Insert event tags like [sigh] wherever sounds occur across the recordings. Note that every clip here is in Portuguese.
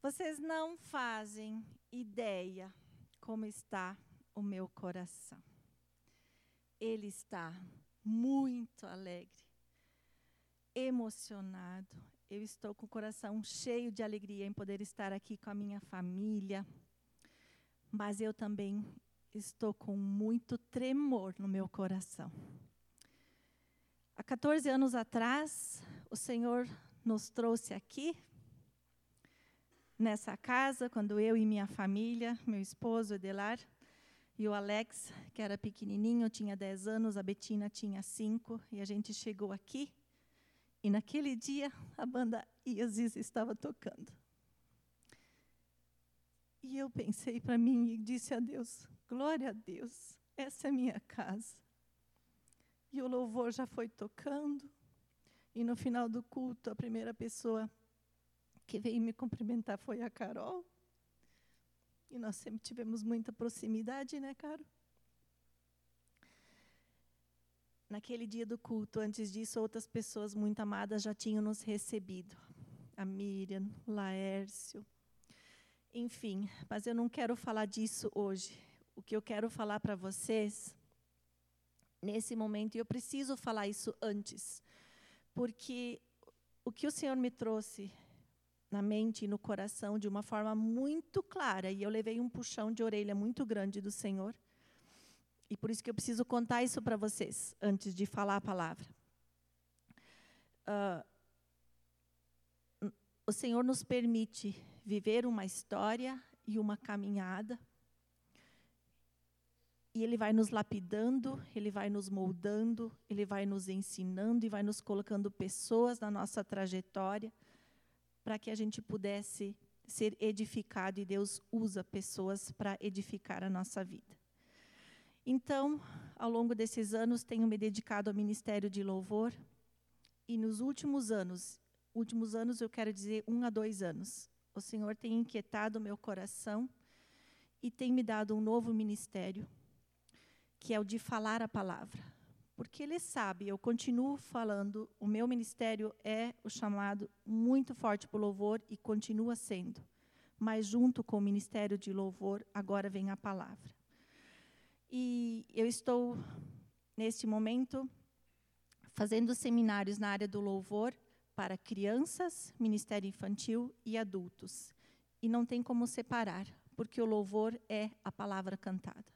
Vocês não fazem ideia como está o meu coração. Ele está muito alegre, emocionado. Eu estou com o coração cheio de alegria em poder estar aqui com a minha família. Mas eu também estou com muito tremor no meu coração. Há 14 anos atrás, o Senhor nos trouxe aqui, nessa casa, quando eu e minha família, meu esposo Edelar e o Alex, que era pequenininho, tinha 10 anos, a Betina tinha 5, e a gente chegou aqui. E naquele dia, a banda Isis estava tocando. E eu pensei para mim e disse a Deus: Glória a Deus, essa é minha casa. E o louvor já foi tocando. E no final do culto, a primeira pessoa que veio me cumprimentar foi a Carol. E nós sempre tivemos muita proximidade, né, Caro? Naquele dia do culto, antes disso, outras pessoas muito amadas já tinham nos recebido. A Miriam, Laércio. Enfim, mas eu não quero falar disso hoje. O que eu quero falar para vocês, nesse momento, e eu preciso falar isso antes, porque o que o Senhor me trouxe na mente e no coração de uma forma muito clara, e eu levei um puxão de orelha muito grande do Senhor. E por isso que eu preciso contar isso para vocês antes de falar a palavra. Uh, o Senhor nos permite viver uma história e uma caminhada. E Ele vai nos lapidando, Ele vai nos moldando, Ele vai nos ensinando e vai nos colocando pessoas na nossa trajetória para que a gente pudesse ser edificado e Deus usa pessoas para edificar a nossa vida. Então, ao longo desses anos, tenho me dedicado ao ministério de louvor e nos últimos anos, últimos anos eu quero dizer um a dois anos, o Senhor tem inquietado o meu coração e tem me dado um novo ministério, que é o de falar a palavra porque ele sabe, eu continuo falando, o meu ministério é o chamado muito forte para o louvor e continua sendo. Mas junto com o ministério de louvor, agora vem a palavra. E eu estou, neste momento, fazendo seminários na área do louvor para crianças, ministério infantil e adultos. E não tem como separar, porque o louvor é a palavra cantada.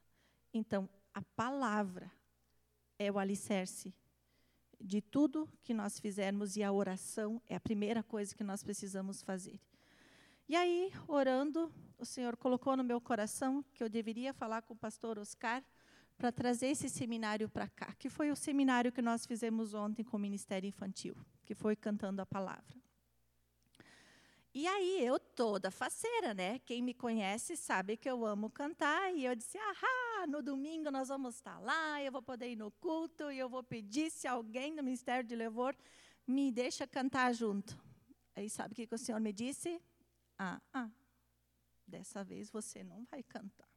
Então, a palavra, é o alicerce de tudo que nós fizermos e a oração é a primeira coisa que nós precisamos fazer. E aí, orando, o Senhor colocou no meu coração que eu deveria falar com o pastor Oscar para trazer esse seminário para cá, que foi o seminário que nós fizemos ontem com o Ministério Infantil, que foi cantando a palavra. E aí, eu toda faceira, né? Quem me conhece sabe que eu amo cantar. E eu disse: ah, no domingo nós vamos estar lá, eu vou poder ir no culto e eu vou pedir se alguém do Ministério de Louvor me deixa cantar junto. Aí, sabe o que, que o Senhor me disse? Ah, ah, dessa vez você não vai cantar.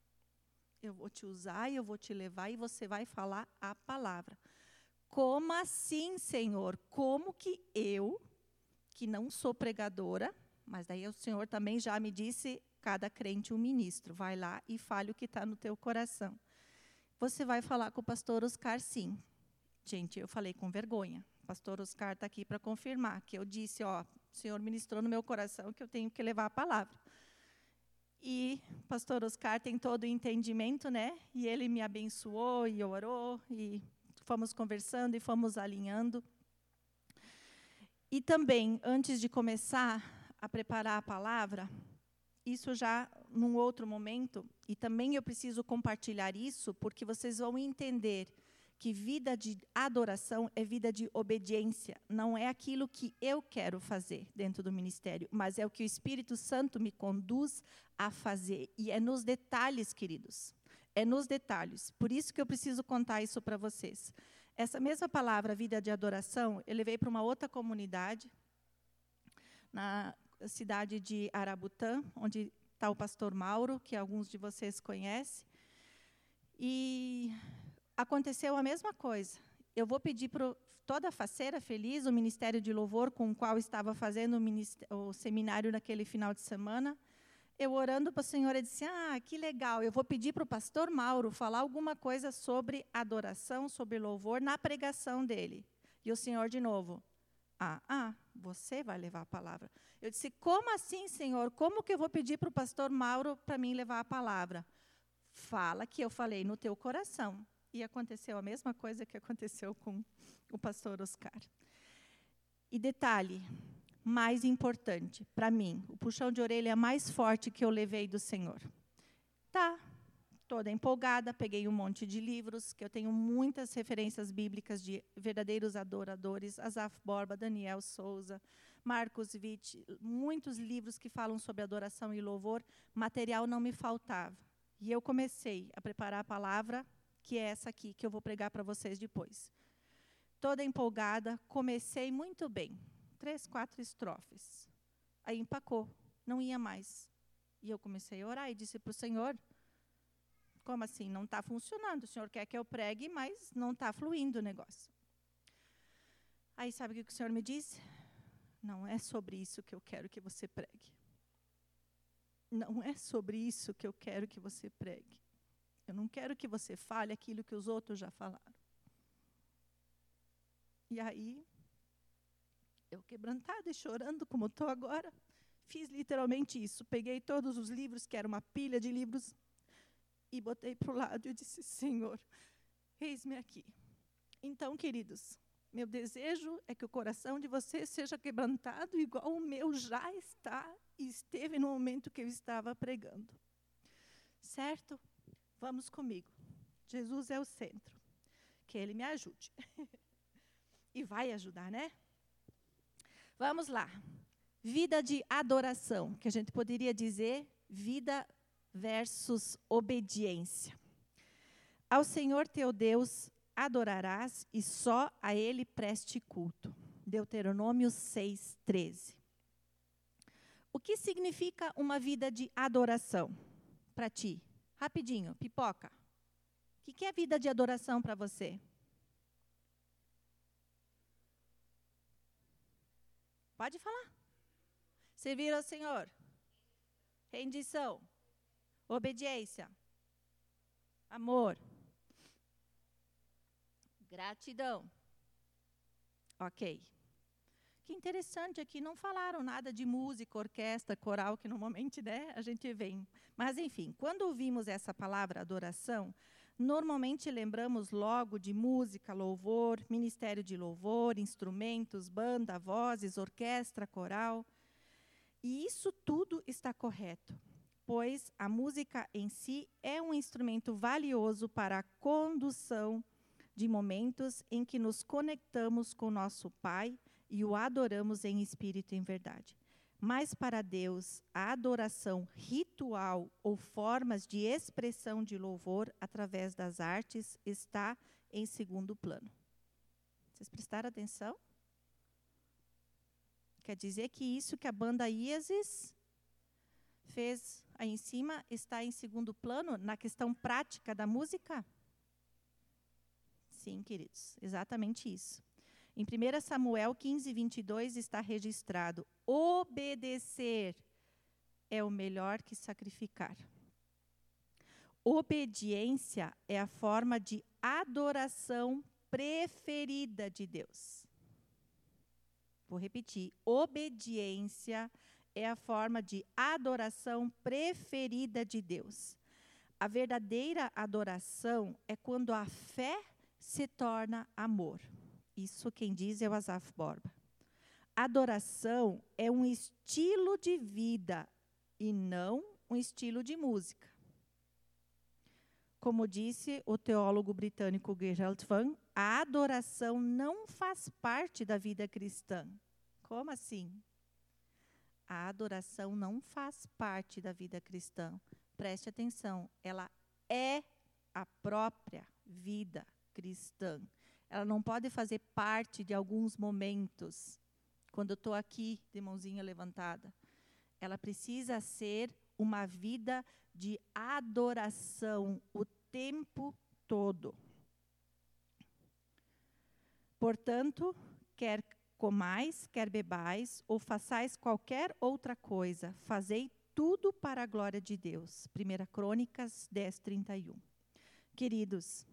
Eu vou te usar eu vou te levar e você vai falar a palavra. Como assim, Senhor? Como que eu, que não sou pregadora, mas daí o Senhor também já me disse, cada crente um ministro. Vai lá e fale o que está no teu coração. Você vai falar com o pastor Oscar, sim. Gente, eu falei com vergonha. O pastor Oscar está aqui para confirmar que eu disse, ó, o Senhor ministrou no meu coração que eu tenho que levar a palavra. E o pastor Oscar tem todo o entendimento, né? E ele me abençoou e orou e fomos conversando e fomos alinhando. E também, antes de começar a preparar a palavra, isso já num outro momento, e também eu preciso compartilhar isso, porque vocês vão entender que vida de adoração é vida de obediência, não é aquilo que eu quero fazer dentro do ministério, mas é o que o Espírito Santo me conduz a fazer, e é nos detalhes, queridos. É nos detalhes. Por isso que eu preciso contar isso para vocês. Essa mesma palavra, vida de adoração, eu levei para uma outra comunidade, na cidade de Arabutã, onde está o pastor Mauro, que alguns de vocês conhecem. E aconteceu a mesma coisa. eu vou pedir para toda a faceira feliz, o Ministério de Louvor, com o qual estava fazendo o, o seminário naquele final de semana, eu orando para a senhora, disse: Ah, que legal, eu vou pedir para o pastor Mauro falar alguma coisa sobre adoração, sobre louvor, na pregação dele. E o senhor, de novo: Ah, ah, você vai levar a palavra. Eu disse: Como assim, senhor? Como que eu vou pedir para o pastor Mauro para mim levar a palavra? Fala que eu falei no teu coração. E aconteceu a mesma coisa que aconteceu com o pastor Oscar. E detalhe, mais importante para mim, o puxão de orelha mais forte que eu levei do Senhor. Tá, toda empolgada, peguei um monte de livros, que eu tenho muitas referências bíblicas de verdadeiros adoradores, Asaf Borba, Daniel Souza, Marcos Witt, muitos livros que falam sobre adoração e louvor, material não me faltava. E eu comecei a preparar a palavra, que é essa aqui, que eu vou pregar para vocês depois. Toda empolgada, comecei muito bem, três, quatro estrofes. Aí empacou, não ia mais. E eu comecei a orar e disse para o Senhor: Como assim? Não está funcionando. O Senhor quer que eu pregue, mas não está fluindo o negócio. Aí sabe o que o Senhor me disse? Não é sobre isso que eu quero que você pregue. Não é sobre isso que eu quero que você pregue. Eu não quero que você fale aquilo que os outros já falaram. E aí, eu quebrantada e chorando, como estou agora, fiz literalmente isso. Peguei todos os livros, que era uma pilha de livros, e botei para o lado e disse: Senhor, eis-me aqui. Então, queridos, meu desejo é que o coração de vocês seja quebrantado, igual o meu já está e esteve no momento que eu estava pregando. Certo? Vamos comigo. Jesus é o centro. Que Ele me ajude. [laughs] e vai ajudar, né? Vamos lá. Vida de adoração, que a gente poderia dizer vida versus obediência. Ao Senhor teu Deus adorarás e só a Ele preste culto. Deuteronômio 6, 13. O que significa uma vida de adoração para ti? Rapidinho, pipoca. O que é vida de adoração para você? Pode falar. Servir ao Senhor. Rendição. Obediência. Amor. Gratidão. Ok. Que interessante aqui, não falaram nada de música, orquestra, coral, que normalmente né, a gente vem. Mas, enfim, quando ouvimos essa palavra adoração, Normalmente lembramos logo de música, louvor, ministério de louvor, instrumentos, banda, vozes, orquestra, coral. E isso tudo está correto, pois a música em si é um instrumento valioso para a condução de momentos em que nos conectamos com nosso Pai e o adoramos em espírito e em verdade. Mas para Deus, a adoração ritual ou formas de expressão de louvor através das artes está em segundo plano. Vocês prestaram atenção? Quer dizer que isso que a banda Isis fez aí em cima está em segundo plano na questão prática da música? Sim, queridos, exatamente isso. Em 1 Samuel 15, 22 está registrado: obedecer é o melhor que sacrificar. Obediência é a forma de adoração preferida de Deus. Vou repetir: obediência é a forma de adoração preferida de Deus. A verdadeira adoração é quando a fé se torna amor. Isso quem diz é o Asaf Borba. Adoração é um estilo de vida e não um estilo de música. Como disse o teólogo britânico Gerald Van, a adoração não faz parte da vida cristã. Como assim? A adoração não faz parte da vida cristã. Preste atenção, ela é a própria vida cristã. Ela não pode fazer parte de alguns momentos, quando eu estou aqui de mãozinha levantada. Ela precisa ser uma vida de adoração o tempo todo. Portanto, quer comais, quer bebais, ou façais qualquer outra coisa, fazei tudo para a glória de Deus. 1 Crônicas 10, 31. Queridos,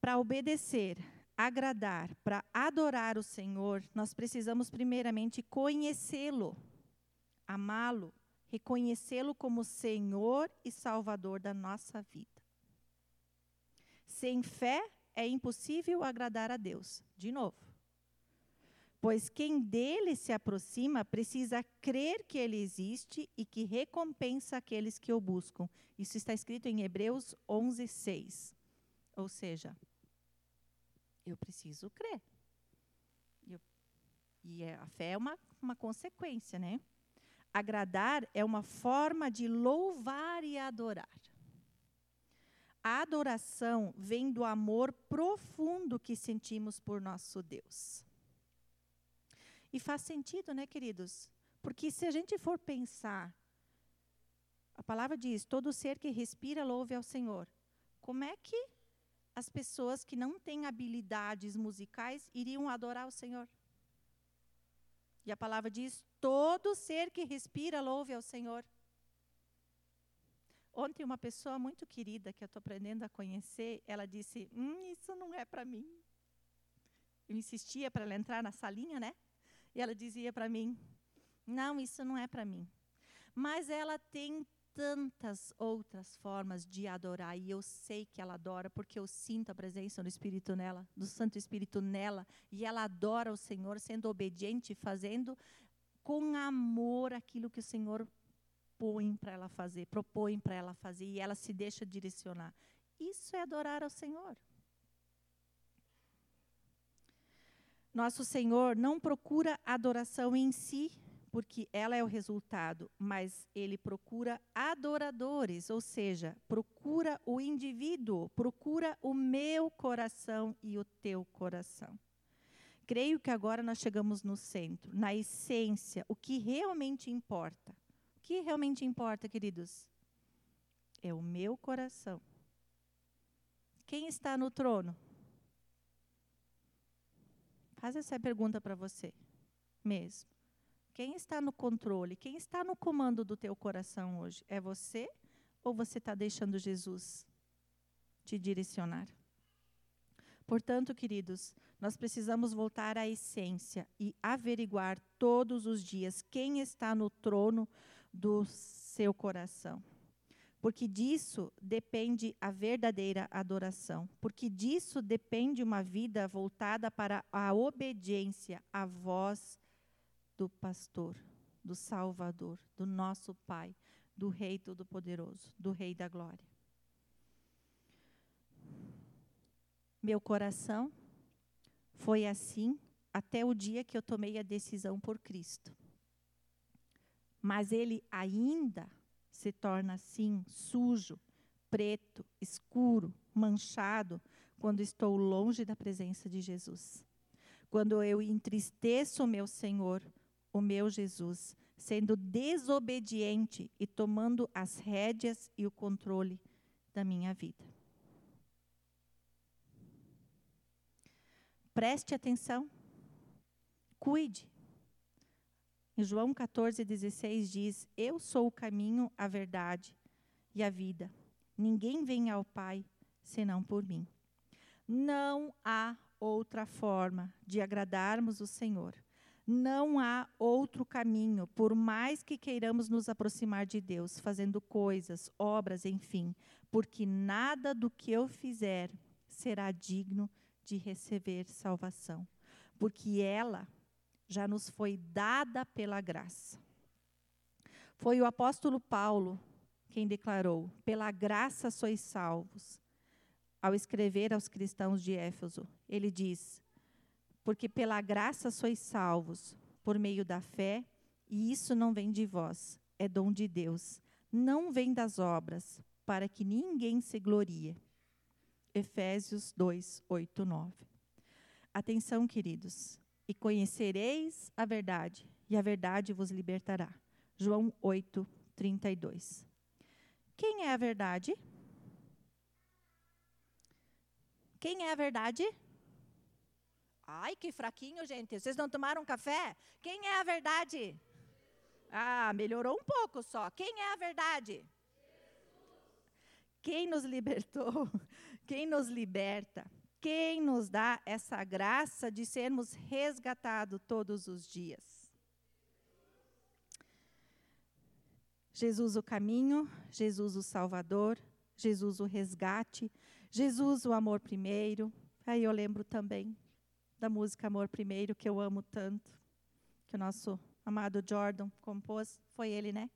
para obedecer, agradar, para adorar o Senhor, nós precisamos primeiramente conhecê-lo, amá-lo, reconhecê-lo como Senhor e Salvador da nossa vida. Sem fé é impossível agradar a Deus. De novo. Pois quem dele se aproxima precisa crer que ele existe e que recompensa aqueles que o buscam. Isso está escrito em Hebreus 11, 6. Ou seja, eu preciso crer. Eu, e é, a fé é uma, uma consequência, né? Agradar é uma forma de louvar e adorar. A adoração vem do amor profundo que sentimos por nosso Deus. E faz sentido, né, queridos? Porque se a gente for pensar, a palavra diz: todo ser que respira louve ao Senhor. Como é que as pessoas que não têm habilidades musicais iriam adorar o Senhor. E a palavra diz: todo ser que respira louve ao Senhor. Ontem, uma pessoa muito querida que eu estou aprendendo a conhecer, ela disse: Hum, isso não é para mim. Eu insistia para ela entrar na salinha, né? E ela dizia para mim: Não, isso não é para mim. Mas ela tem tantas outras formas de adorar e eu sei que ela adora porque eu sinto a presença do Espírito nela, do Santo Espírito nela, e ela adora o Senhor sendo obediente, fazendo com amor aquilo que o Senhor põe para ela fazer, propõe para ela fazer e ela se deixa direcionar. Isso é adorar ao Senhor. Nosso Senhor não procura adoração em si, porque ela é o resultado, mas ele procura adoradores, ou seja, procura o indivíduo, procura o meu coração e o teu coração. Creio que agora nós chegamos no centro, na essência, o que realmente importa. O que realmente importa, queridos? É o meu coração. Quem está no trono? Faz essa pergunta para você mesmo. Quem está no controle? Quem está no comando do teu coração hoje? É você ou você está deixando Jesus te direcionar? Portanto, queridos, nós precisamos voltar à essência e averiguar todos os dias quem está no trono do seu coração. Porque disso depende a verdadeira adoração. Porque disso depende uma vida voltada para a obediência à voz do pastor, do Salvador, do nosso Pai, do Rei Todo-Poderoso, do Rei da Glória. Meu coração foi assim até o dia que eu tomei a decisão por Cristo. Mas ele ainda se torna assim, sujo, preto, escuro, manchado, quando estou longe da presença de Jesus. Quando eu entristeço o meu Senhor, o meu Jesus, sendo desobediente e tomando as rédeas e o controle da minha vida. Preste atenção, cuide. Em João 14, 16 diz: Eu sou o caminho, a verdade e a vida. Ninguém vem ao Pai senão por mim. Não há outra forma de agradarmos o Senhor não há outro caminho, por mais que queiramos nos aproximar de Deus, fazendo coisas, obras, enfim, porque nada do que eu fizer será digno de receber salvação, porque ela já nos foi dada pela graça. Foi o apóstolo Paulo quem declarou: pela graça sois salvos. Ao escrever aos cristãos de Éfeso, ele diz: porque pela graça sois salvos, por meio da fé, e isso não vem de vós, é dom de Deus. Não vem das obras, para que ninguém se glorie. Efésios 2, 8, 9. Atenção, queridos. E conhecereis a verdade, e a verdade vos libertará. João 8, 32. Quem é a verdade? Quem é a verdade? Ai, que fraquinho, gente. Vocês não tomaram café? Quem é a verdade? Ah, melhorou um pouco só. Quem é a verdade? Quem nos libertou? Quem nos liberta? Quem nos dá essa graça de sermos resgatados todos os dias? Jesus o caminho, Jesus o Salvador, Jesus o resgate, Jesus o amor primeiro. Aí eu lembro também da música Amor Primeiro, que eu amo tanto, que o nosso amado Jordan compôs. Foi ele, né?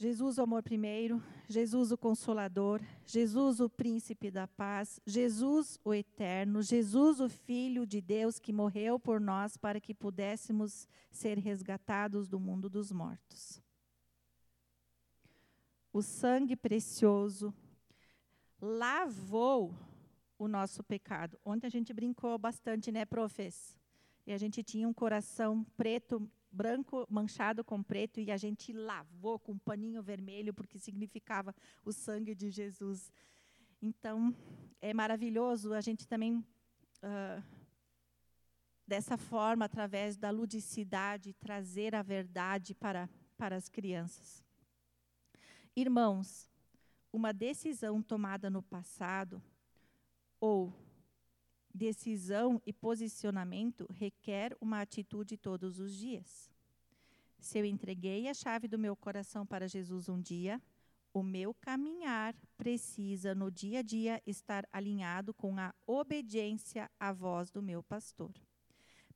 Jesus, o amor primeiro, Jesus, o consolador, Jesus, o príncipe da paz, Jesus, o eterno, Jesus, o Filho de Deus que morreu por nós para que pudéssemos ser resgatados do mundo dos mortos. O sangue precioso lavou o nosso pecado. Ontem a gente brincou bastante, né, profes? E a gente tinha um coração preto branco manchado com preto e a gente lavou com um paninho vermelho porque significava o sangue de Jesus. Então é maravilhoso a gente também uh, dessa forma através da ludicidade trazer a verdade para para as crianças. Irmãos, uma decisão tomada no passado ou decisão e posicionamento requer uma atitude todos os dias. Se eu entreguei a chave do meu coração para Jesus um dia, o meu caminhar precisa, no dia a dia, estar alinhado com a obediência à voz do meu pastor.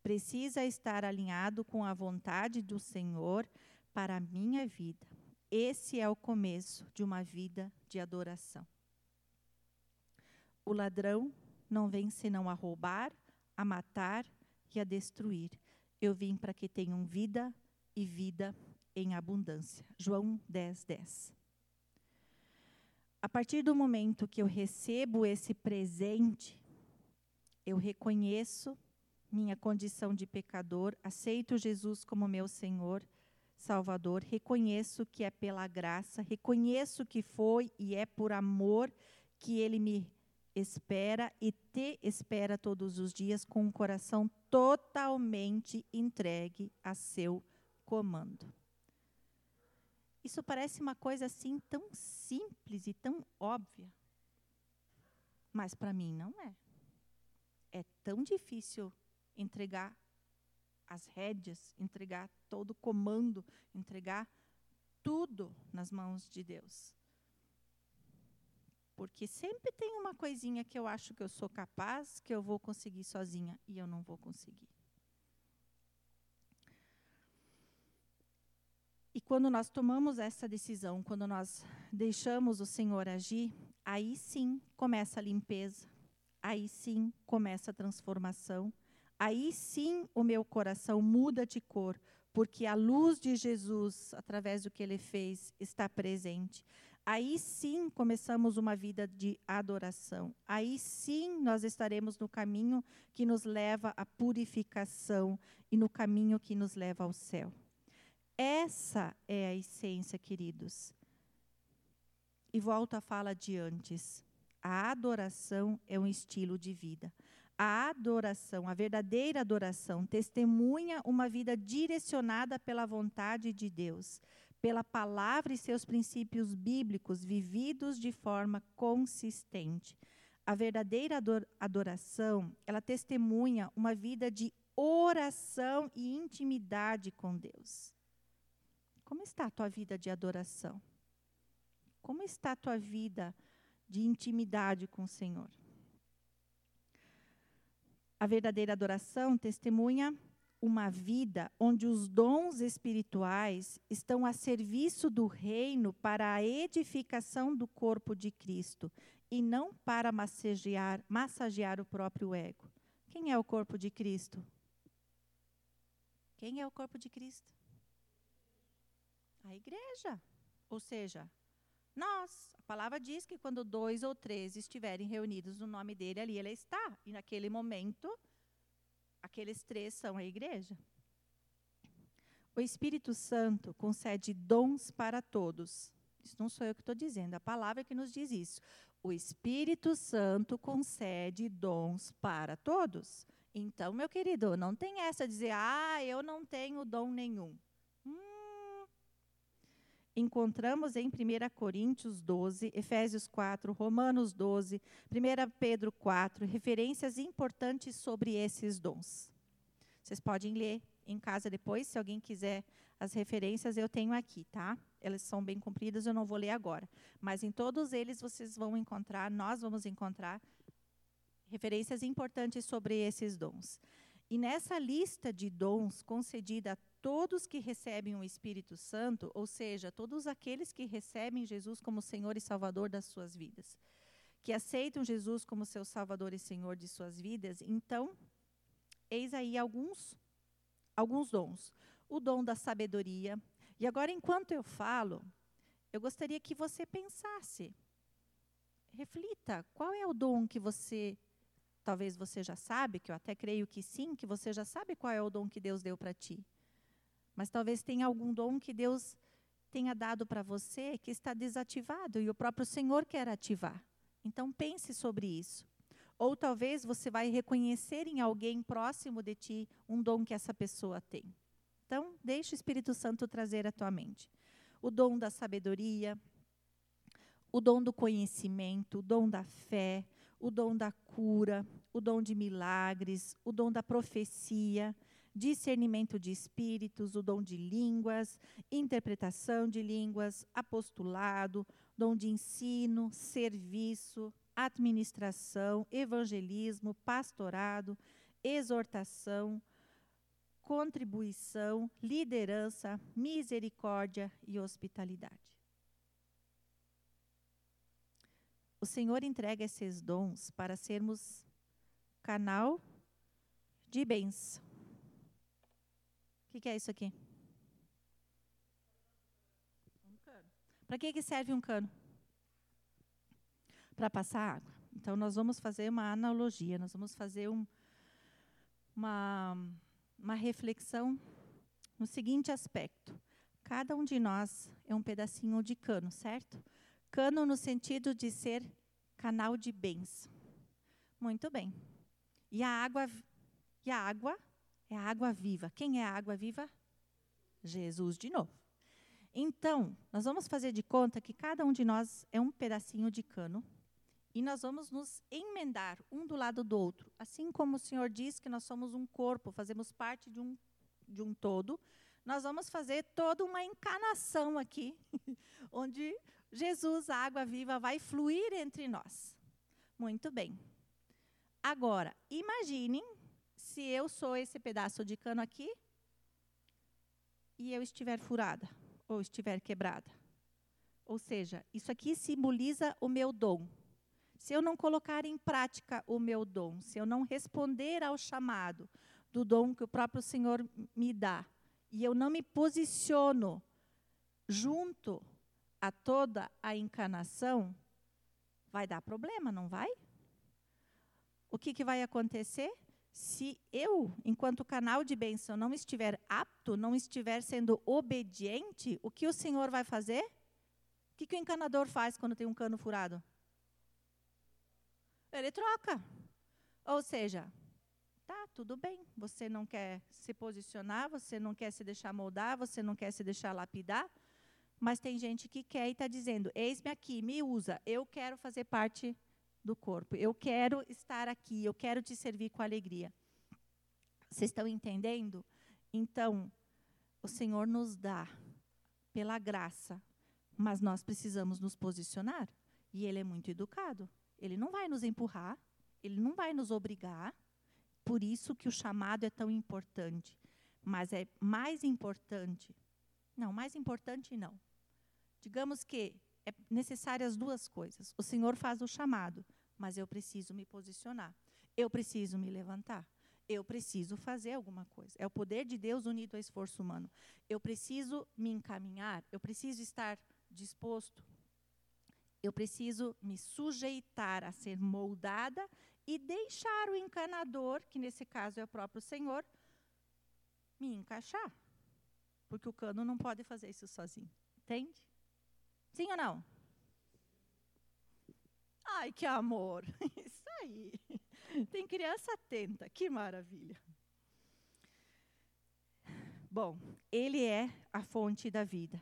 Precisa estar alinhado com a vontade do Senhor para a minha vida. Esse é o começo de uma vida de adoração. O ladrão não vem senão a roubar, a matar e a destruir. Eu vim para que tenham vida e vida em abundância. João 10, 10. A partir do momento que eu recebo esse presente, eu reconheço minha condição de pecador, aceito Jesus como meu Senhor, Salvador, reconheço que é pela graça, reconheço que foi e é por amor que Ele me espera e te espera todos os dias com o coração totalmente entregue a seu comando. Isso parece uma coisa assim tão simples e tão óbvia. Mas para mim não é. É tão difícil entregar as rédeas, entregar todo o comando, entregar tudo nas mãos de Deus. Porque sempre tem uma coisinha que eu acho que eu sou capaz, que eu vou conseguir sozinha e eu não vou conseguir. E quando nós tomamos essa decisão, quando nós deixamos o Senhor agir, aí sim começa a limpeza, aí sim começa a transformação, aí sim o meu coração muda de cor, porque a luz de Jesus, através do que ele fez, está presente. Aí sim começamos uma vida de adoração. Aí sim nós estaremos no caminho que nos leva à purificação e no caminho que nos leva ao céu. Essa é a essência, queridos. E volto à fala de antes. A adoração é um estilo de vida. A adoração, a verdadeira adoração, testemunha uma vida direcionada pela vontade de Deus pela palavra e seus princípios bíblicos vividos de forma consistente. A verdadeira adoração, ela testemunha uma vida de oração e intimidade com Deus. Como está a tua vida de adoração? Como está a tua vida de intimidade com o Senhor? A verdadeira adoração testemunha uma vida onde os dons espirituais estão a serviço do reino para a edificação do corpo de Cristo e não para massagear, massagear o próprio ego. Quem é o corpo de Cristo? Quem é o corpo de Cristo? A igreja. Ou seja, nós. A palavra diz que quando dois ou três estiverem reunidos no nome dele, ali ele está. E naquele momento aqueles três são a igreja. O Espírito Santo concede dons para todos. Isso não sou eu que estou dizendo, a palavra é que nos diz isso. o Espírito Santo concede dons para todos. Então, meu querido, não tem essa de dizer, ah, eu não tenho dom nenhum. Encontramos em 1 Coríntios 12, Efésios 4, Romanos 12, 1 Pedro 4, referências importantes sobre esses dons. Vocês podem ler em casa depois, se alguém quiser as referências, eu tenho aqui, tá? Elas são bem compridas, eu não vou ler agora. Mas em todos eles vocês vão encontrar, nós vamos encontrar referências importantes sobre esses dons. E nessa lista de dons concedida a todos que recebem o Espírito Santo, ou seja, todos aqueles que recebem Jesus como Senhor e Salvador das suas vidas, que aceitam Jesus como seu Salvador e Senhor de suas vidas, então, eis aí alguns alguns dons. O dom da sabedoria. E agora, enquanto eu falo, eu gostaria que você pensasse, reflita, qual é o dom que você, talvez você já sabe, que eu até creio que sim, que você já sabe qual é o dom que Deus deu para ti. Mas talvez tenha algum dom que Deus tenha dado para você que está desativado e o próprio Senhor quer ativar. Então pense sobre isso. Ou talvez você vai reconhecer em alguém próximo de ti um dom que essa pessoa tem. Então, deixe o Espírito Santo trazer à tua mente. O dom da sabedoria, o dom do conhecimento, o dom da fé, o dom da cura, o dom de milagres, o dom da profecia, discernimento de espíritos, o dom de línguas, interpretação de línguas, apostolado, dom de ensino, serviço, administração, evangelismo, pastorado, exortação, contribuição, liderança, misericórdia e hospitalidade. O Senhor entrega esses dons para sermos canal de bênção. O que, que, é isso aqui? Um cano. Para que, que serve um cano? para passar água. Então, nós vamos fazer uma analogia, nós vamos fazer um, uma, uma reflexão no seguinte aspecto. Cada um de nós é um pedacinho de cano, certo? Cano no sentido de ser canal de bens. Muito bem. E a água, e a água é a água viva. Quem é a água viva? Jesus de novo. Então, nós vamos fazer de conta que cada um de nós é um pedacinho de cano e nós vamos nos emendar um do lado do outro. Assim como o Senhor diz que nós somos um corpo, fazemos parte de um, de um todo, nós vamos fazer toda uma encanação aqui, [laughs] onde Jesus, a água viva, vai fluir entre nós. Muito bem. Agora, imaginem se eu sou esse pedaço de cano aqui e eu estiver furada ou estiver quebrada. Ou seja, isso aqui simboliza o meu dom se eu não colocar em prática o meu dom, se eu não responder ao chamado do dom que o próprio Senhor me dá, e eu não me posiciono junto a toda a encarnação, vai dar problema, não vai? O que, que vai acontecer? Se eu, enquanto canal de bênção, não estiver apto, não estiver sendo obediente, o que o Senhor vai fazer? O que, que o encanador faz quando tem um cano furado? ele troca. Ou seja, tá, tudo bem, você não quer se posicionar, você não quer se deixar moldar, você não quer se deixar lapidar, mas tem gente que quer e está dizendo: eis-me aqui, me usa, eu quero fazer parte do corpo, eu quero estar aqui, eu quero te servir com alegria. Vocês estão entendendo? Então, o Senhor nos dá pela graça, mas nós precisamos nos posicionar. E Ele é muito educado. Ele não vai nos empurrar, ele não vai nos obrigar. Por isso que o chamado é tão importante. Mas é mais importante. Não, mais importante não. Digamos que é necessárias as duas coisas. O Senhor faz o chamado, mas eu preciso me posicionar. Eu preciso me levantar. Eu preciso fazer alguma coisa. É o poder de Deus unido ao esforço humano. Eu preciso me encaminhar, eu preciso estar disposto, eu preciso me sujeitar a ser moldada e deixar o encanador, que nesse caso é o próprio Senhor, me encaixar. Porque o cano não pode fazer isso sozinho. Entende? Sim ou não? Ai, que amor! [laughs] Isso aí. Tem criança atenta, que maravilha. Bom, ele é a fonte da vida.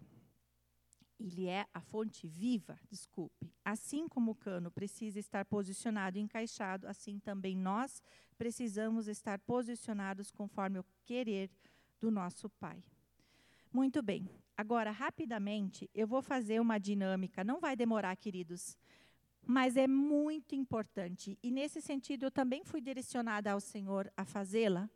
Ele é a fonte viva, desculpe. Assim como o cano precisa estar posicionado e encaixado, assim também nós precisamos estar posicionados conforme o querer do nosso Pai. Muito bem. Agora, rapidamente, eu vou fazer uma dinâmica. Não vai demorar, queridos, mas é muito importante. E nesse sentido, eu também fui direcionada ao Senhor a fazê-la,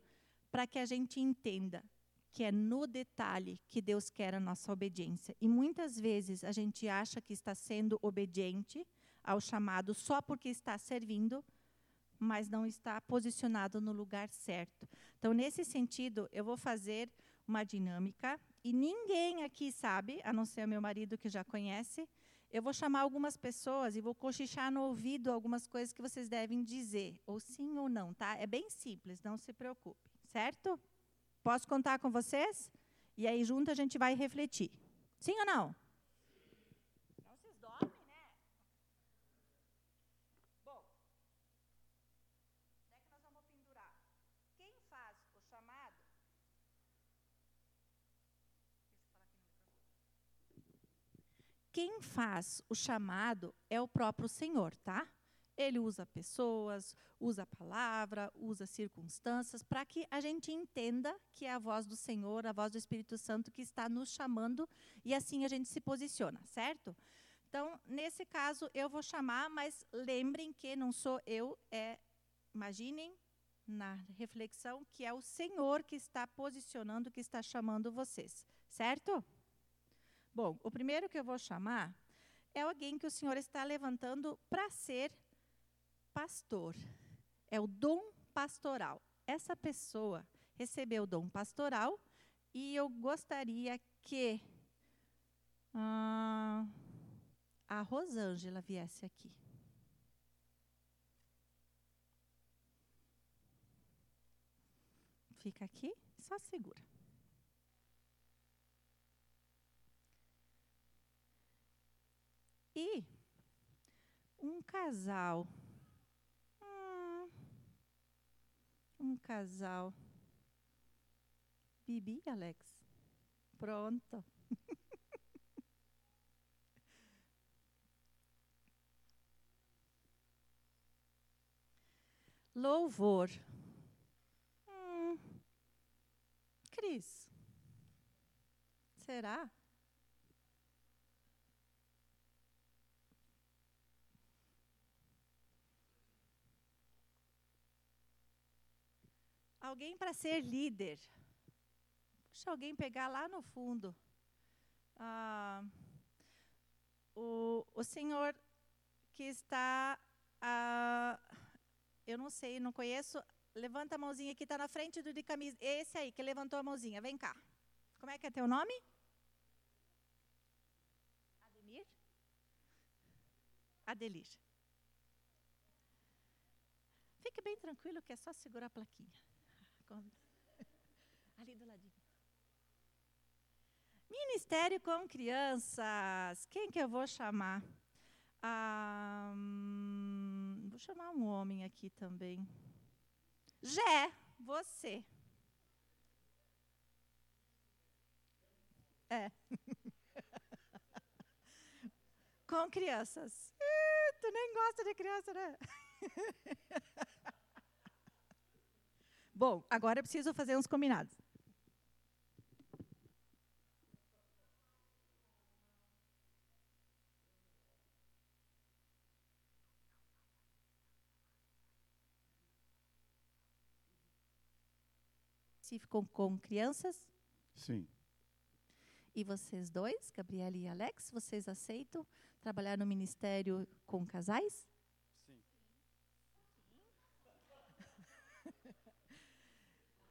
para que a gente entenda que é no detalhe que Deus quer a nossa obediência. E muitas vezes a gente acha que está sendo obediente ao chamado só porque está servindo, mas não está posicionado no lugar certo. Então, nesse sentido, eu vou fazer uma dinâmica e ninguém aqui sabe, a não ser meu marido que já conhece. Eu vou chamar algumas pessoas e vou cochichar no ouvido algumas coisas que vocês devem dizer, ou sim ou não, tá? É bem simples, não se preocupe, certo? Posso contar com vocês? E aí junto a gente vai refletir. Sim ou não vocês dormem, né? Bom, onde é que nós vamos pendurar? Quem faz o chamado quem faz o chamado é o próprio Senhor, tá? Ele usa pessoas, usa a palavra, usa circunstâncias, para que a gente entenda que é a voz do Senhor, a voz do Espírito Santo que está nos chamando, e assim a gente se posiciona, certo? Então, nesse caso, eu vou chamar, mas lembrem que não sou eu, é, imaginem na reflexão que é o Senhor que está posicionando, que está chamando vocês, certo? Bom, o primeiro que eu vou chamar é alguém que o Senhor está levantando para ser pastor. É o dom pastoral. Essa pessoa recebeu o dom pastoral e eu gostaria que ah, a Rosângela viesse aqui. Fica aqui, só segura. E um casal. Hum, um casal. Bibi, Alex. Pronto. [laughs] Louvor. Hum. Cris. Será? Alguém para ser líder. Deixa alguém pegar lá no fundo. Ah, o, o senhor que está. Ah, eu não sei, não conheço. Levanta a mãozinha que está na frente do de camisa. Esse aí que levantou a mãozinha. Vem cá. Como é que é teu nome? Ademir? Adelir. Fique bem tranquilo que é só segurar a plaquinha. [laughs] Ali do ladinho. Ministério com crianças. Quem que eu vou chamar? Ah, hum, vou chamar um homem aqui também. Jé, você. É. [laughs] com crianças. Ih, tu nem gosta de criança, né? [laughs] Bom, agora eu preciso fazer uns combinados. Específico com crianças? Sim. E vocês dois, Gabriela e Alex, vocês aceitam trabalhar no ministério com casais?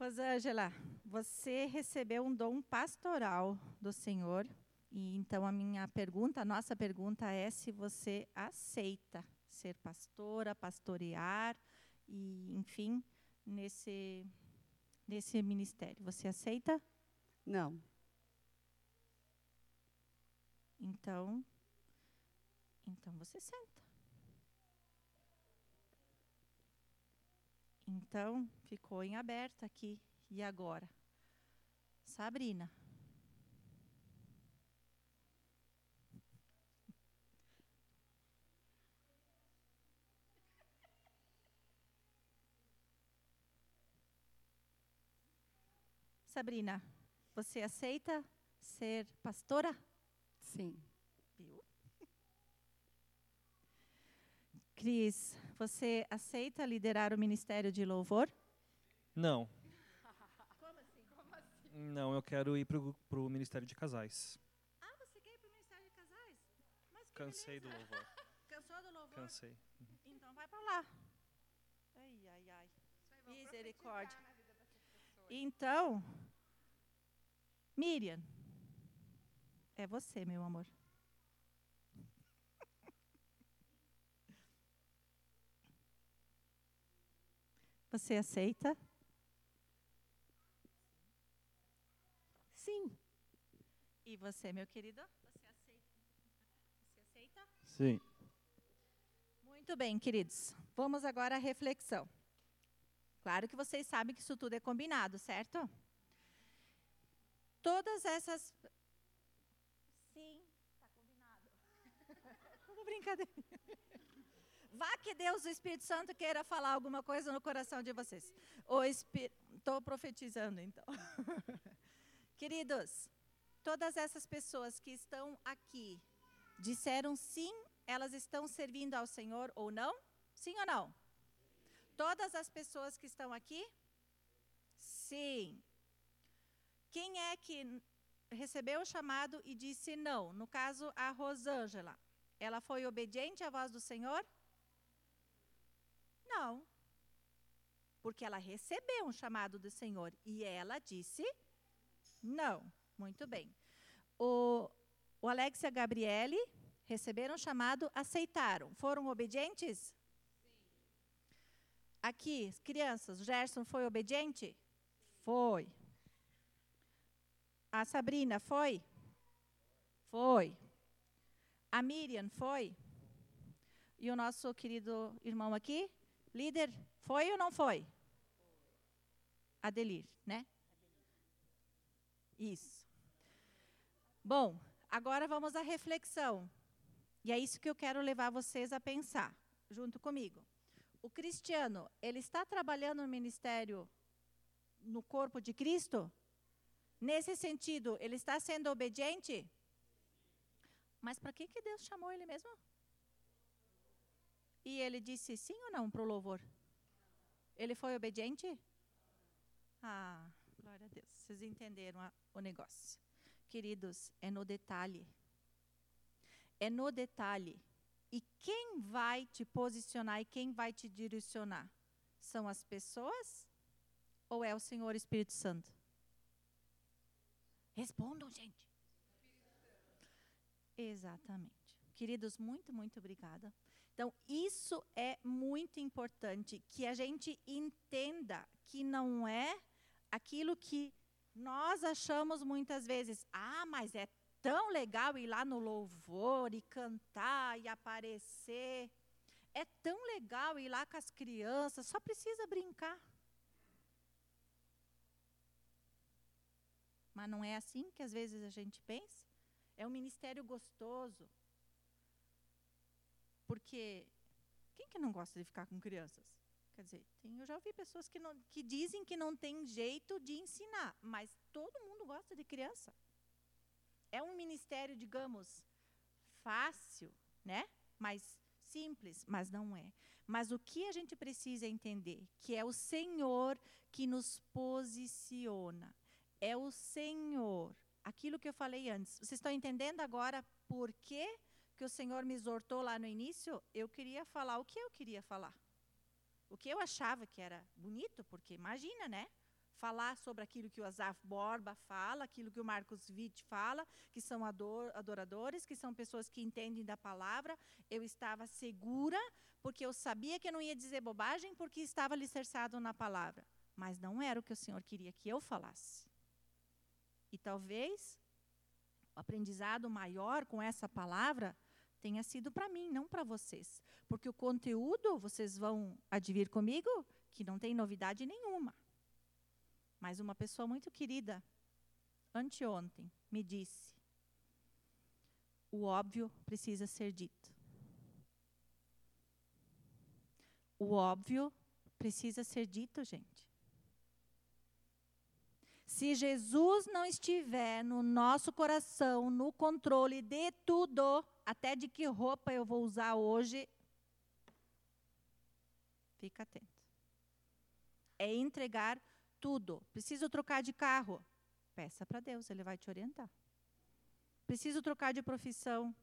Rosângela, você recebeu um dom pastoral do Senhor. E então a minha pergunta, a nossa pergunta é se você aceita ser pastora, pastorear e, enfim, nesse nesse ministério. Você aceita? Não. Então, então você senta. Então, ficou em aberto aqui. E agora? Sabrina. Sabrina, você aceita ser pastora? Sim. Viu? Cris, você aceita liderar o ministério de louvor? Não. [laughs] Como assim? Como assim? Não, eu quero ir para o Ministério de Casais. Ah, você quer ir para o Ministério de Casais? Mas Cansei beleza. do louvor. [laughs] Cansou do louvor? Cansei. Então vai para lá. Ai, ai, ai. Misericórdia. Então, Miriam, é você, meu amor. Você aceita? Sim. E você, meu querido? Você aceita? Você aceita? Sim. Muito bem, queridos. Vamos agora à reflexão. Claro que vocês sabem que isso tudo é combinado, certo? Todas essas. Sim, está combinado. [laughs] Tudo brincadeira. Vá que Deus, o Espírito Santo, queira falar alguma coisa no coração de vocês. Estou profetizando, então. [laughs] Queridos, todas essas pessoas que estão aqui disseram sim, elas estão servindo ao Senhor ou não? Sim ou não? Todas as pessoas que estão aqui? Sim. Quem é que recebeu o chamado e disse não? No caso, a Rosângela. Ela foi obediente à voz do Senhor? Não. Porque ela recebeu um chamado do Senhor e ela disse não. Muito bem. O, o Alex e a Gabriele receberam o chamado, aceitaram. Foram obedientes? Sim. Aqui, crianças, o Gerson foi obediente? Foi. A Sabrina foi? Foi. A Miriam foi? E o nosso querido irmão aqui, líder, foi ou não foi? Adelir, né? Isso. Bom, agora vamos à reflexão. E é isso que eu quero levar vocês a pensar, junto comigo. O cristiano, ele está trabalhando no ministério no corpo de Cristo? Nesse sentido, ele está sendo obediente? Mas para que, que Deus chamou ele mesmo? E ele disse sim ou não para o louvor? Ele foi obediente? Ah, glória a Deus. Vocês entenderam a, o negócio. Queridos, é no detalhe. É no detalhe. E quem vai te posicionar e quem vai te direcionar? São as pessoas ou é o Senhor Espírito Santo? Respondam, gente. Exatamente. Queridos, muito, muito obrigada. Então, isso é muito importante que a gente entenda que não é aquilo que nós achamos muitas vezes, ah, mas é tão legal ir lá no louvor e cantar e aparecer. É tão legal ir lá com as crianças, só precisa brincar. Mas não é assim que às vezes a gente pensa? É um ministério gostoso. Porque quem que não gosta de ficar com crianças? Quer dizer, tem, eu já ouvi pessoas que, não, que dizem que não tem jeito de ensinar, mas todo mundo gosta de criança. É um ministério, digamos, fácil, né? Mas simples, mas não é. Mas o que a gente precisa entender? Que é o Senhor que nos posiciona. É o Senhor. Aquilo que eu falei antes. Vocês estão entendendo agora por que, que o Senhor me exortou lá no início? Eu queria falar o que eu queria falar. O que eu achava que era bonito, porque imagina, né? Falar sobre aquilo que o Azaf Borba fala, aquilo que o Marcos Witt fala, que são ador, adoradores, que são pessoas que entendem da palavra. Eu estava segura, porque eu sabia que eu não ia dizer bobagem, porque estava alicerçado na palavra. Mas não era o que o Senhor queria que eu falasse. E talvez o aprendizado maior com essa palavra tenha sido para mim, não para vocês. Porque o conteúdo, vocês vão advir comigo, que não tem novidade nenhuma. Mas uma pessoa muito querida, anteontem, me disse: o óbvio precisa ser dito. O óbvio precisa ser dito, gente. Se Jesus não estiver no nosso coração, no controle de tudo, até de que roupa eu vou usar hoje, fica atento. É entregar tudo. Preciso trocar de carro? Peça para Deus, Ele vai te orientar. Preciso trocar de profissão.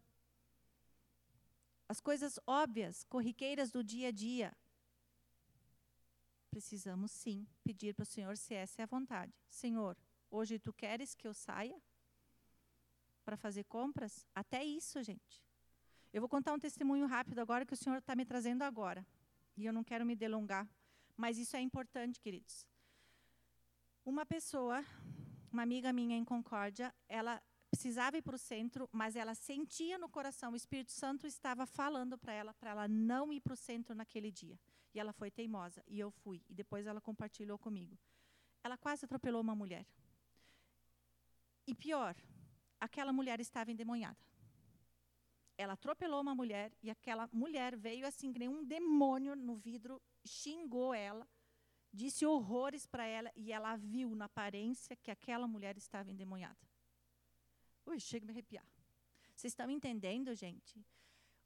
As coisas óbvias, corriqueiras do dia a dia. Precisamos sim pedir para o Senhor se essa é a vontade. Senhor, hoje tu queres que eu saia para fazer compras? Até isso, gente. Eu vou contar um testemunho rápido agora que o Senhor está me trazendo agora. E eu não quero me delongar. Mas isso é importante, queridos. Uma pessoa, uma amiga minha em Concórdia, ela precisava ir para o centro, mas ela sentia no coração, o Espírito Santo estava falando para ela, para ela não ir para o centro naquele dia. E ela foi teimosa, e eu fui. E depois ela compartilhou comigo. Ela quase atropelou uma mulher. E pior, aquela mulher estava endemoniada. Ela atropelou uma mulher, e aquela mulher veio assim, que nem um demônio no vidro, xingou ela, disse horrores para ela, e ela viu na aparência que aquela mulher estava endemoniada. Ui, chega a me arrepiar. Vocês estão entendendo, gente?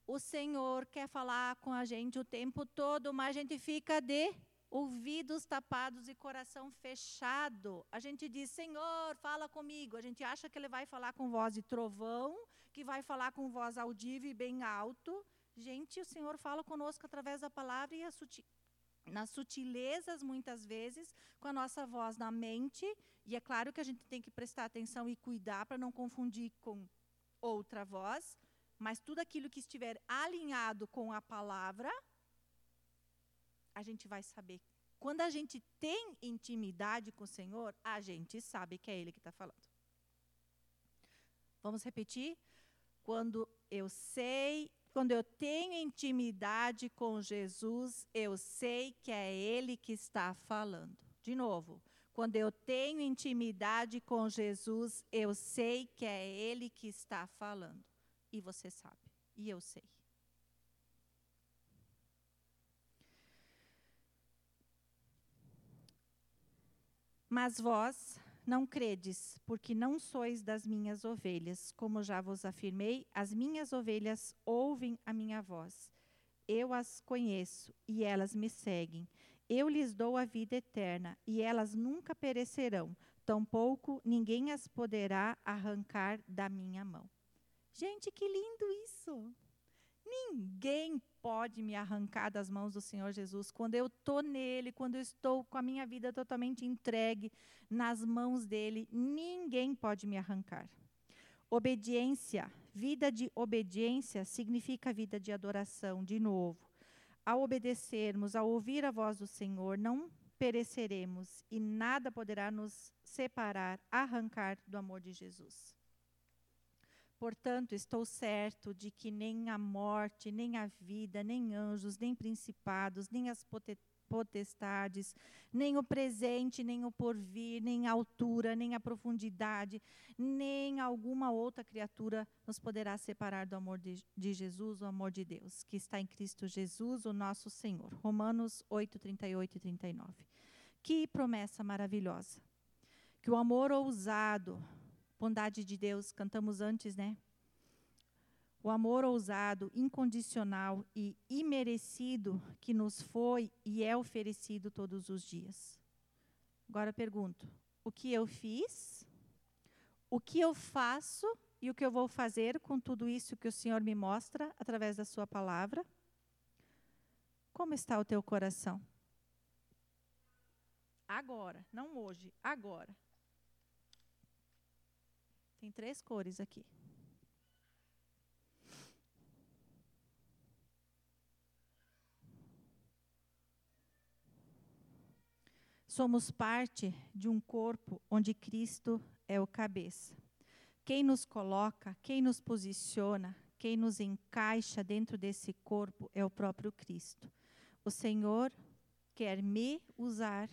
O Senhor quer falar com a gente o tempo todo, mas a gente fica de ouvidos tapados e coração fechado. A gente diz: Senhor, fala comigo. A gente acha que ele vai falar com voz de trovão, que vai falar com voz audível e bem alto. Gente, o Senhor fala conosco através da palavra e suti nas sutilezas, muitas vezes, com a nossa voz na mente e é claro que a gente tem que prestar atenção e cuidar para não confundir com outra voz, mas tudo aquilo que estiver alinhado com a palavra, a gente vai saber. Quando a gente tem intimidade com o Senhor, a gente sabe que é Ele que está falando. Vamos repetir? Quando eu sei, quando eu tenho intimidade com Jesus, eu sei que é Ele que está falando. De novo, quando eu tenho intimidade com Jesus, eu sei que é Ele que está falando. E você sabe. E eu sei. Mas vós não credes, porque não sois das minhas ovelhas. Como já vos afirmei, as minhas ovelhas ouvem a minha voz. Eu as conheço e elas me seguem. Eu lhes dou a vida eterna, e elas nunca perecerão, tampouco ninguém as poderá arrancar da minha mão. Gente, que lindo isso! Ninguém pode me arrancar das mãos do Senhor Jesus. Quando eu estou nele, quando eu estou com a minha vida totalmente entregue nas mãos dele, ninguém pode me arrancar. Obediência, vida de obediência significa vida de adoração, de novo ao obedecermos, ao ouvir a voz do Senhor, não pereceremos e nada poderá nos separar, arrancar do amor de Jesus. Portanto, estou certo de que nem a morte, nem a vida, nem anjos, nem principados, nem as potestades, nem o presente, nem o porvir, nem a altura, nem a profundidade, nem alguma outra criatura nos poderá separar do amor de, de Jesus, o amor de Deus, que está em Cristo Jesus, o nosso Senhor. Romanos 8, 38 e 39. Que promessa maravilhosa. Que o amor ousado, bondade de Deus, cantamos antes, né? o amor ousado, incondicional e imerecido que nos foi e é oferecido todos os dias. Agora pergunto: o que eu fiz? O que eu faço e o que eu vou fazer com tudo isso que o Senhor me mostra através da Sua palavra? Como está o teu coração? Agora, não hoje, agora. Tem três cores aqui. Somos parte de um corpo onde Cristo é o cabeça. Quem nos coloca, quem nos posiciona, quem nos encaixa dentro desse corpo é o próprio Cristo. O Senhor quer me usar,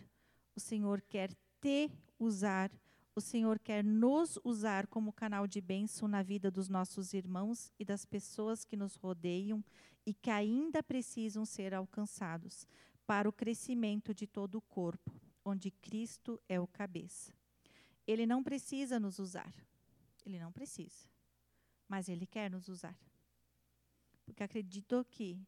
o Senhor quer te usar, o Senhor quer nos usar como canal de bênção na vida dos nossos irmãos e das pessoas que nos rodeiam e que ainda precisam ser alcançados para o crescimento de todo o corpo, onde Cristo é o cabeça. Ele não precisa nos usar. Ele não precisa. Mas ele quer nos usar. Porque acredito que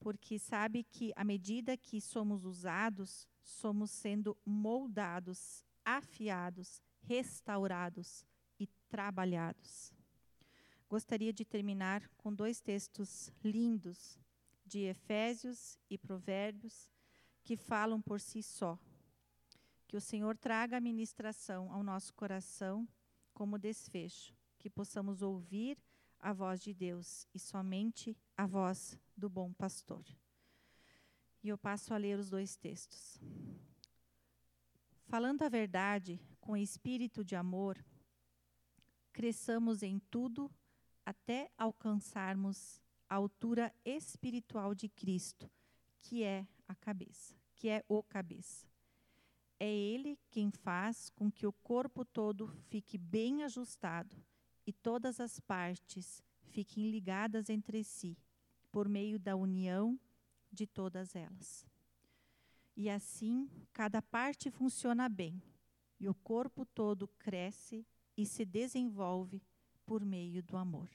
porque sabe que à medida que somos usados, somos sendo moldados, afiados, restaurados e trabalhados. Gostaria de terminar com dois textos lindos de Efésios e Provérbios que falam por si só. Que o Senhor traga a ministração ao nosso coração como desfecho, que possamos ouvir a voz de Deus e somente a voz do bom pastor. E eu passo a ler os dois textos. Falando a verdade com espírito de amor, cresçamos em tudo até alcançarmos a altura espiritual de Cristo, que é a cabeça, que é o cabeça. É Ele quem faz com que o corpo todo fique bem ajustado e todas as partes fiquem ligadas entre si, por meio da união de todas elas. E assim, cada parte funciona bem, e o corpo todo cresce e se desenvolve por meio do amor.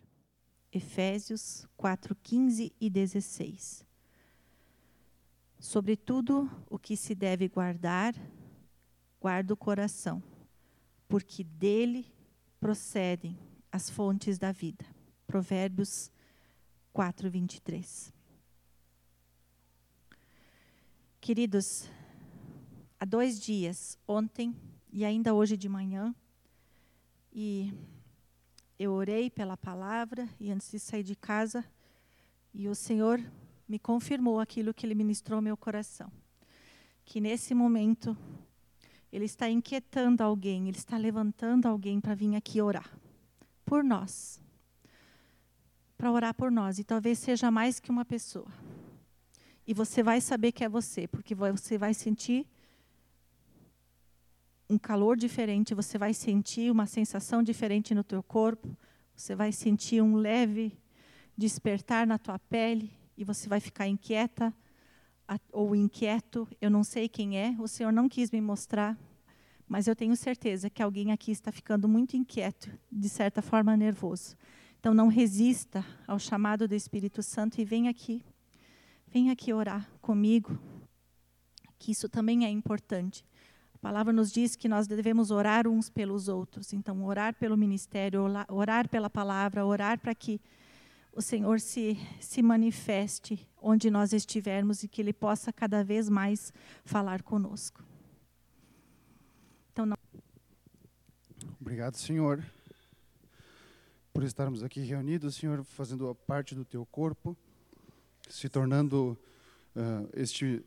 Efésios 4, 15 e 16. Sobretudo o que se deve guardar, guarda o coração, porque dele procedem as fontes da vida. Provérbios 4, 23. Queridos, há dois dias, ontem e ainda hoje de manhã, e eu orei pela palavra e antes de sair de casa, e o Senhor me confirmou aquilo que Ele ministrou ao meu coração. Que nesse momento, Ele está inquietando alguém, Ele está levantando alguém para vir aqui orar por nós. Para orar por nós. E talvez seja mais que uma pessoa. E você vai saber que é você, porque você vai sentir um calor diferente, você vai sentir uma sensação diferente no teu corpo, você vai sentir um leve despertar na tua pele e você vai ficar inquieta ou inquieto, eu não sei quem é, o Senhor não quis me mostrar, mas eu tenho certeza que alguém aqui está ficando muito inquieto, de certa forma nervoso. Então não resista ao chamado do Espírito Santo e vem aqui. Vem aqui orar comigo, que isso também é importante. A palavra nos diz que nós devemos orar uns pelos outros. Então, orar pelo ministério, orar pela palavra, orar para que o Senhor se, se manifeste onde nós estivermos e que Ele possa cada vez mais falar conosco. Então, não... Obrigado, Senhor, por estarmos aqui reunidos, Senhor, fazendo parte do Teu corpo, se tornando uh, este,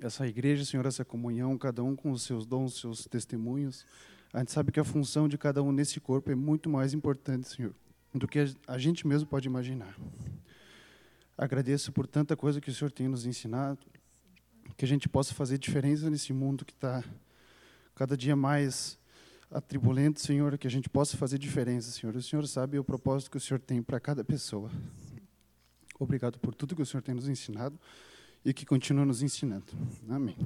essa igreja, Senhor, essa comunhão, cada um com os seus dons, seus testemunhos. A gente sabe que a função de cada um nesse corpo é muito mais importante, Senhor, do que a gente mesmo pode imaginar. Agradeço por tanta coisa que o Senhor tem nos ensinado, que a gente possa fazer diferença nesse mundo que está cada dia mais atribulento, Senhor, que a gente possa fazer diferença, Senhor. O Senhor sabe o propósito que o Senhor tem para cada pessoa. Obrigado por tudo que o Senhor tem nos ensinado e que continua nos ensinando. Amém.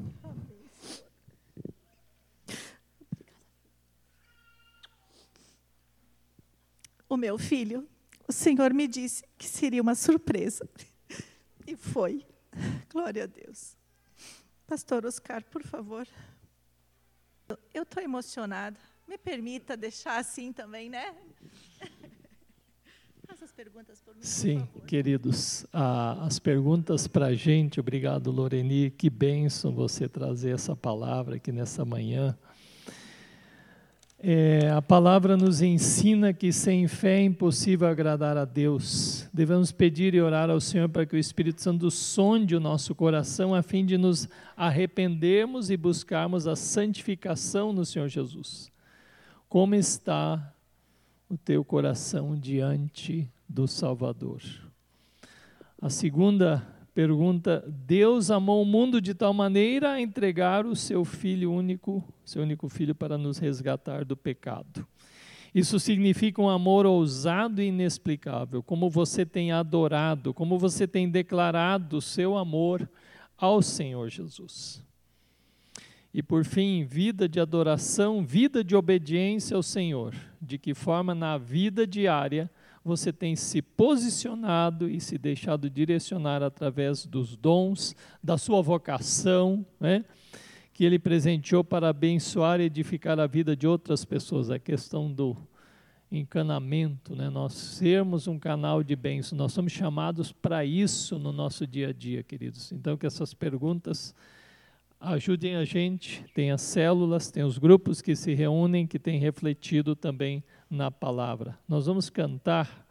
O meu filho, o Senhor me disse que seria uma surpresa. E foi. Glória a Deus. Pastor Oscar, por favor. Eu estou emocionada. Me permita deixar assim também, né? Faça as perguntas por mim. Sim, queridos, as perguntas para a gente, obrigado, Loreni. Que bênção você trazer essa palavra aqui nessa manhã. É, a palavra nos ensina que sem fé é impossível agradar a Deus. Devemos pedir e orar ao Senhor para que o Espírito Santo sonde o nosso coração a fim de nos arrependermos e buscarmos a santificação no Senhor Jesus. Como está o teu coração diante do Salvador? A segunda pergunta: Deus amou o mundo de tal maneira a entregar o seu filho único, seu único filho para nos resgatar do pecado. Isso significa um amor ousado e inexplicável, como você tem adorado, como você tem declarado o seu amor ao Senhor Jesus. E por fim, vida de adoração, vida de obediência ao Senhor. De que forma na vida diária você tem se posicionado e se deixado direcionar através dos dons, da sua vocação, né? que Ele presenteou para abençoar e edificar a vida de outras pessoas. A questão do encanamento, né? nós sermos um canal de bênção. Nós somos chamados para isso no nosso dia a dia, queridos. Então, que essas perguntas ajudem a gente. Tem as células, tem os grupos que se reúnem, que têm refletido também na palavra. Nós vamos cantar